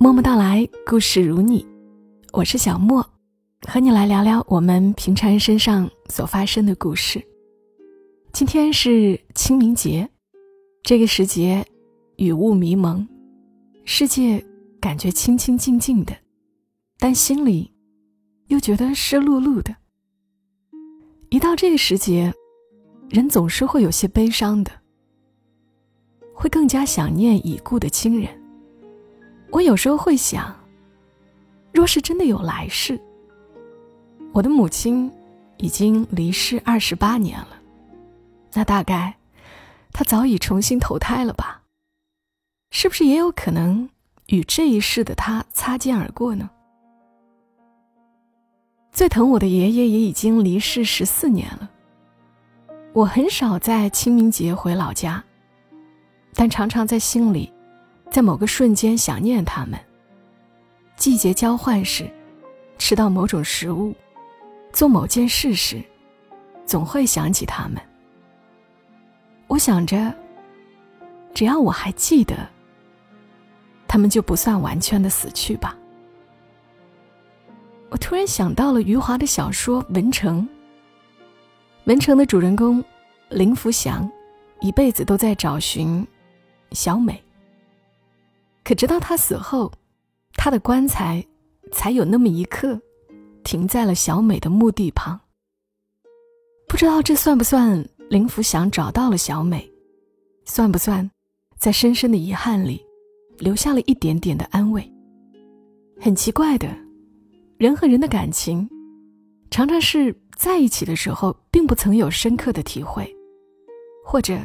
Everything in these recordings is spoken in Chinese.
默默到来，故事如你，我是小莫，和你来聊聊我们平常人身上所发生的故事。今天是清明节，这个时节，雨雾迷蒙，世界感觉清清静静的，但心里又觉得湿漉漉的。一到这个时节，人总是会有些悲伤的，会更加想念已故的亲人。我有时候会想，若是真的有来世，我的母亲已经离世二十八年了，那大概她早已重新投胎了吧？是不是也有可能与这一世的她擦肩而过呢？最疼我的爷爷也已经离世十四年了，我很少在清明节回老家，但常常在心里。在某个瞬间想念他们。季节交换时，吃到某种食物，做某件事时，总会想起他们。我想着，只要我还记得，他们就不算完全的死去吧。我突然想到了余华的小说《文成》。文成的主人公林福祥，一辈子都在找寻小美。可直到他死后，他的棺材才有那么一刻，停在了小美的墓地旁。不知道这算不算林福祥找到了小美，算不算在深深的遗憾里留下了一点点的安慰？很奇怪的，人和人的感情，常常是在一起的时候并不曾有深刻的体会，或者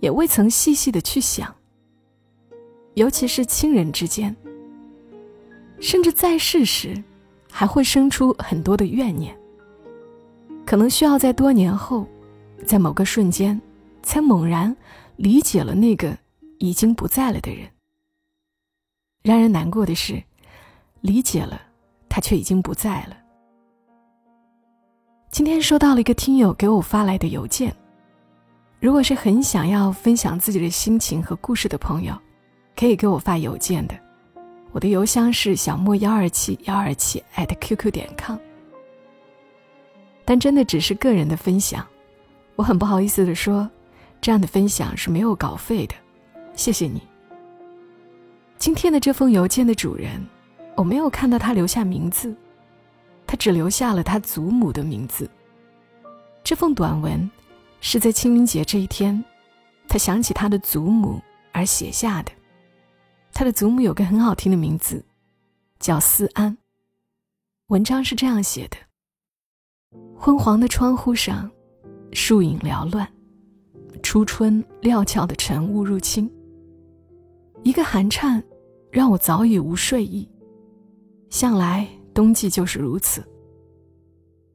也未曾细细的去想。尤其是亲人之间，甚至在世时，还会生出很多的怨念。可能需要在多年后，在某个瞬间，才猛然理解了那个已经不在了的人。让人难过的是，理解了，他却已经不在了。今天收到了一个听友给我发来的邮件，如果是很想要分享自己的心情和故事的朋友。可以给我发邮件的，我的邮箱是小莫幺二七幺二七 @QQ 点 com。但真的只是个人的分享，我很不好意思的说，这样的分享是没有稿费的，谢谢你。今天的这封邮件的主人，我没有看到他留下名字，他只留下了他祖母的名字。这封短文是在清明节这一天，他想起他的祖母而写下的。他的祖母有个很好听的名字，叫思安。文章是这样写的：昏黄的窗户上，树影缭乱，初春料峭的晨雾入侵。一个寒颤，让我早已无睡意。向来冬季就是如此。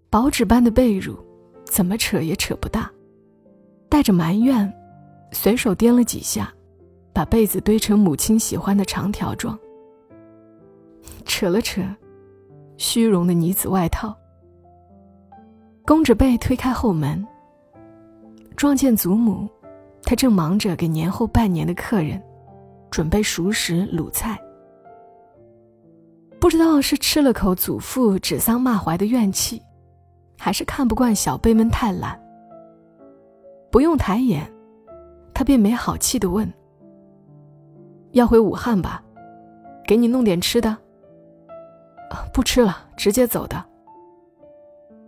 薄纸般的被褥，怎么扯也扯不大。带着埋怨，随手掂了几下。把被子堆成母亲喜欢的长条状，扯了扯虚荣的呢子外套，弓着背推开后门，撞见祖母，她正忙着给年后拜年的客人准备熟食卤菜。不知道是吃了口祖父指桑骂槐的怨气，还是看不惯小辈们太懒，不用抬眼，他便没好气的问。要回武汉吧，给你弄点吃的。不吃了，直接走的。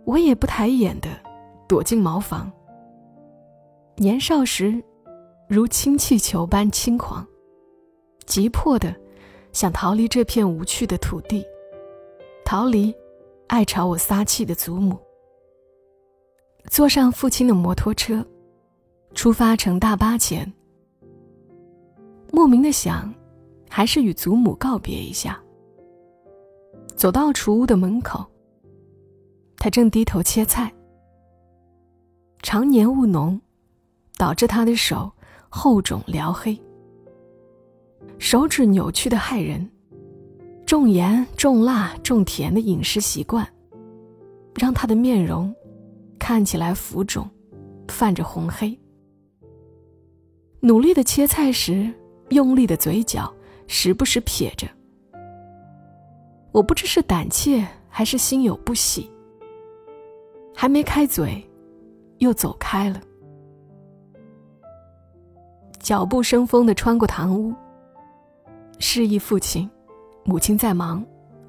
我也不抬眼的，躲进茅房。年少时，如氢气球般轻狂，急迫的想逃离这片无趣的土地，逃离爱朝我撒气的祖母。坐上父亲的摩托车，出发乘大巴前。莫名的想，还是与祖母告别一下。走到厨屋的门口，他正低头切菜。常年务农，导致他的手厚肿撩黑，手指扭曲的害人。重盐、重辣、重甜的饮食习惯，让他的面容看起来浮肿，泛着红黑。努力的切菜时。用力的嘴角，时不时撇着，我不知是胆怯还是心有不喜，还没开嘴，又走开了。脚步生风的穿过堂屋，示意父亲、母亲在忙，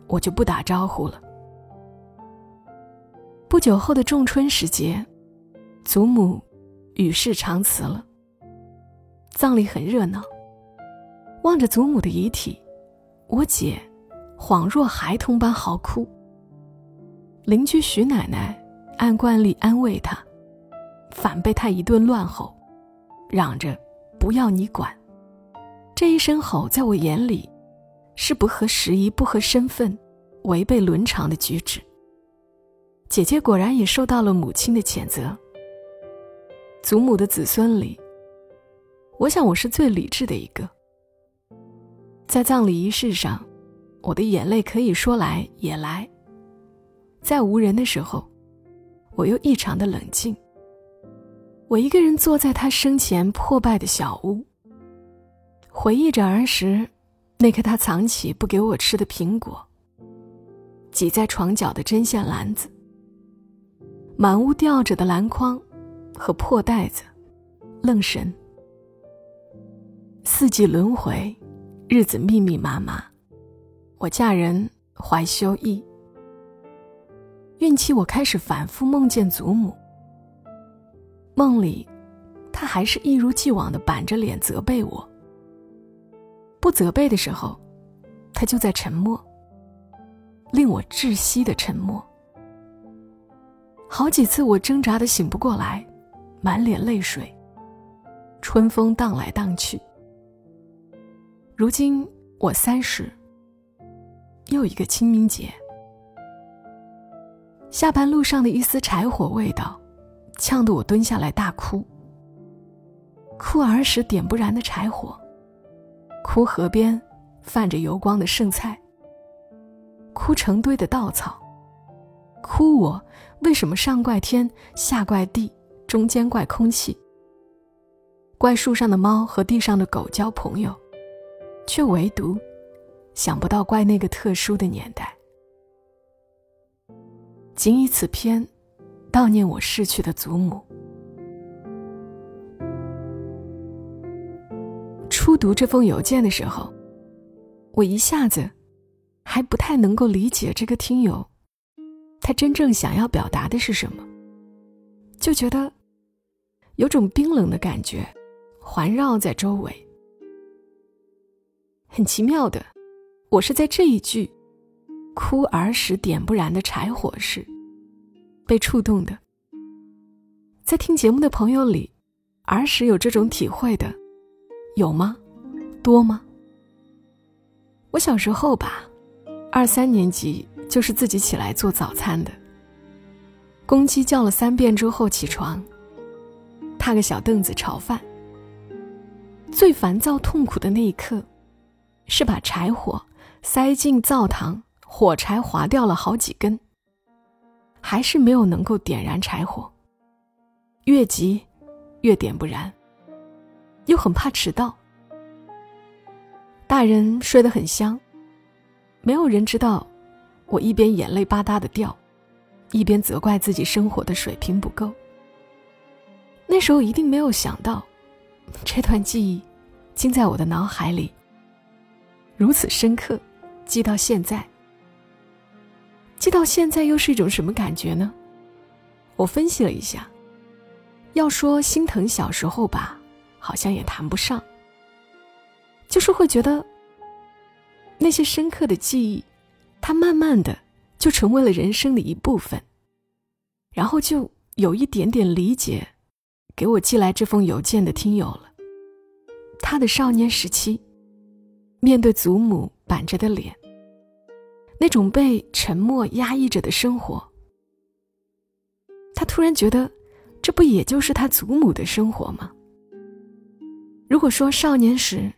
我就不打招呼了。不久后的仲春时节，祖母与世长辞了。葬礼很热闹，望着祖母的遗体，我姐恍若孩童般嚎哭。邻居徐奶奶按惯例安慰她，反被她一顿乱吼，嚷着“不要你管”。这一声吼在我眼里，是不合时宜、不合身份、违背伦常的举止。姐姐果然也受到了母亲的谴责。祖母的子孙里，我想我是最理智的一个。在葬礼仪式上，我的眼泪可以说来也来。在无人的时候，我又异常的冷静。我一个人坐在他生前破败的小屋，回忆着儿时那颗他藏起不给我吃的苹果，挤在床角的针线篮子。满屋吊着的篮筐和破袋子，愣神。四季轮回，日子密密麻麻。我嫁人怀休意，孕期我开始反复梦见祖母。梦里，她还是一如既往的板着脸责备我。不责备的时候，她就在沉默，令我窒息的沉默。好几次，我挣扎的醒不过来，满脸泪水。春风荡来荡去。如今我三十，又一个清明节。下班路上的一丝柴火味道，呛得我蹲下来大哭。哭儿时点不燃的柴火，哭河边泛着油光的剩菜，哭成堆的稻草。哭我，为什么上怪天，下怪地，中间怪空气？怪树上的猫和地上的狗交朋友，却唯独想不到怪那个特殊的年代。仅以此篇悼念我逝去的祖母。初读这封邮件的时候，我一下子还不太能够理解这个听友。他真正想要表达的是什么？就觉得有种冰冷的感觉环绕在周围。很奇妙的，我是在这一句“哭儿时点不燃的柴火”时被触动的。在听节目的朋友里，儿时有这种体会的有吗？多吗？我小时候吧，二三年级。就是自己起来做早餐的。公鸡叫了三遍之后起床，踏个小凳子炒饭。最烦躁痛苦的那一刻，是把柴火塞进灶膛，火柴划掉了好几根，还是没有能够点燃柴火。越急，越点不燃，又很怕迟到。大人睡得很香，没有人知道。我一边眼泪吧嗒的掉，一边责怪自己生活的水平不够。那时候一定没有想到，这段记忆，竟在我的脑海里如此深刻，记到现在。记到现在又是一种什么感觉呢？我分析了一下，要说心疼小时候吧，好像也谈不上，就是会觉得那些深刻的记忆。它慢慢的就成为了人生的一部分，然后就有一点点理解，给我寄来这封邮件的听友了。他的少年时期，面对祖母板着的脸，那种被沉默压抑着的生活，他突然觉得，这不也就是他祖母的生活吗？如果说少年时，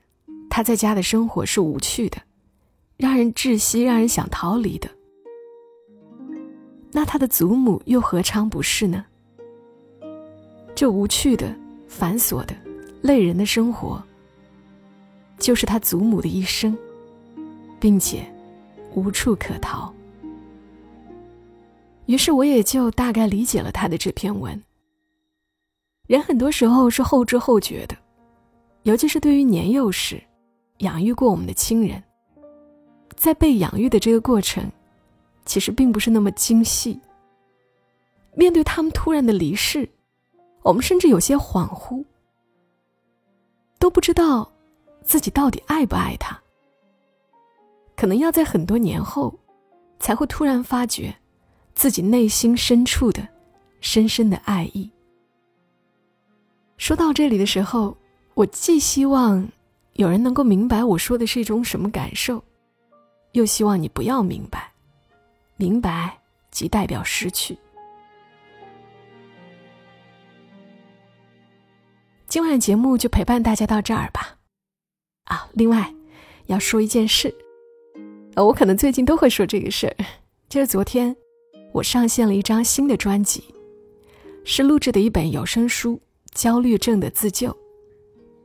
他在家的生活是无趣的。让人窒息、让人想逃离的，那他的祖母又何尝不是呢？这无趣的、繁琐的、累人的生活，就是他祖母的一生，并且无处可逃。于是我也就大概理解了他的这篇文。人很多时候是后知后觉的，尤其是对于年幼时养育过我们的亲人，在被养育的这个过程，其实并不是那么精细。面对他们突然的离世，我们甚至有些恍惚，都不知道自己到底爱不爱他。可能要在很多年后，才会突然发觉。自己内心深处的深深的爱意。说到这里的时候，我既希望有人能够明白我说的是一种什么感受，又希望你不要明白，明白即代表失去。今晚的节目就陪伴大家到这儿吧。啊，另外要说一件事，呃我可能最近都会说这个事儿，就是昨天。我上线了一张新的专辑，是录制的一本有声书《焦虑症的自救》。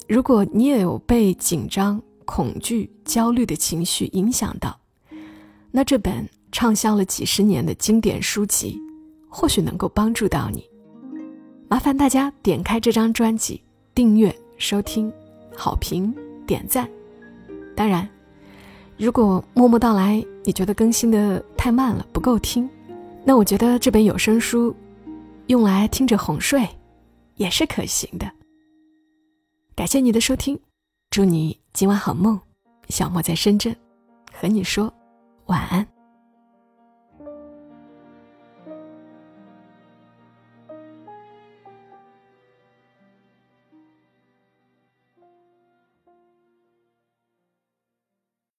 如果你也有被紧张、恐惧、焦虑的情绪影响到，那这本畅销了几十年的经典书籍，或许能够帮助到你。麻烦大家点开这张专辑，订阅、收听、好评、点赞。当然，如果默默到来，你觉得更新的太慢了，不够听。那我觉得这本有声书，用来听着哄睡，也是可行的。感谢你的收听，祝你今晚好梦。小莫在深圳，和你说晚安。